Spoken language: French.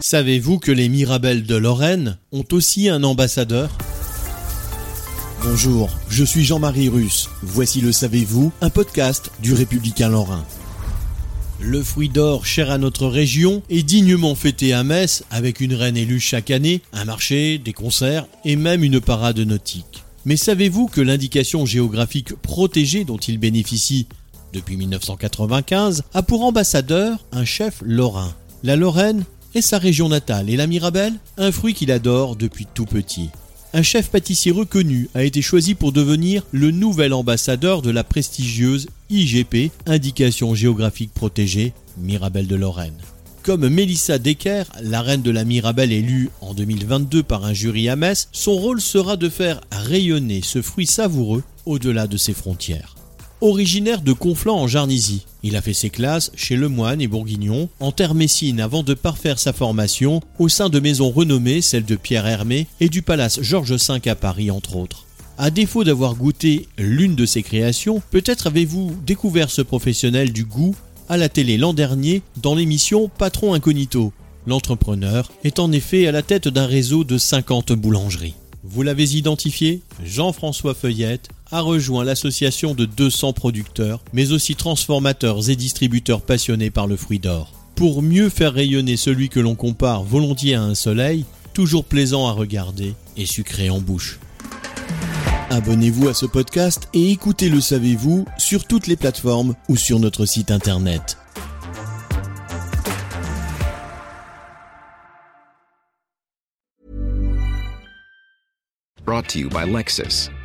Savez-vous que les Mirabelles de Lorraine ont aussi un ambassadeur? Bonjour, je suis Jean-Marie Russe. Voici le Savez-vous, un podcast du Républicain Lorrain. Le fruit d'or cher à notre région est dignement fêté à Metz avec une reine élue chaque année, un marché, des concerts et même une parade nautique. Mais savez-vous que l'indication géographique protégée dont il bénéficie depuis 1995 a pour ambassadeur un chef lorrain? La Lorraine est sa région natale et la Mirabelle, un fruit qu'il adore depuis tout petit. Un chef pâtissier reconnu a été choisi pour devenir le nouvel ambassadeur de la prestigieuse IGP, Indication géographique protégée, Mirabelle de Lorraine. Comme Mélissa Decker, la reine de la Mirabelle élue en 2022 par un jury à Metz, son rôle sera de faire rayonner ce fruit savoureux au-delà de ses frontières. Originaire de Conflans en Jarnisy, il a fait ses classes chez Lemoine et Bourguignon, en terre messine avant de parfaire sa formation au sein de maisons renommées, celles de Pierre Hermé et du Palace Georges V à Paris entre autres. À défaut d'avoir goûté l'une de ses créations, peut-être avez-vous découvert ce professionnel du goût à la télé l'an dernier dans l'émission Patron Incognito. L'entrepreneur est en effet à la tête d'un réseau de 50 boulangeries. Vous l'avez identifié Jean-François Feuillette a rejoint l'association de 200 producteurs, mais aussi transformateurs et distributeurs passionnés par le fruit d'or. Pour mieux faire rayonner celui que l'on compare volontiers à un soleil, toujours plaisant à regarder et sucré en bouche. Abonnez-vous à ce podcast et écoutez Le Savez-vous sur toutes les plateformes ou sur notre site internet. Brought to you by Lexus.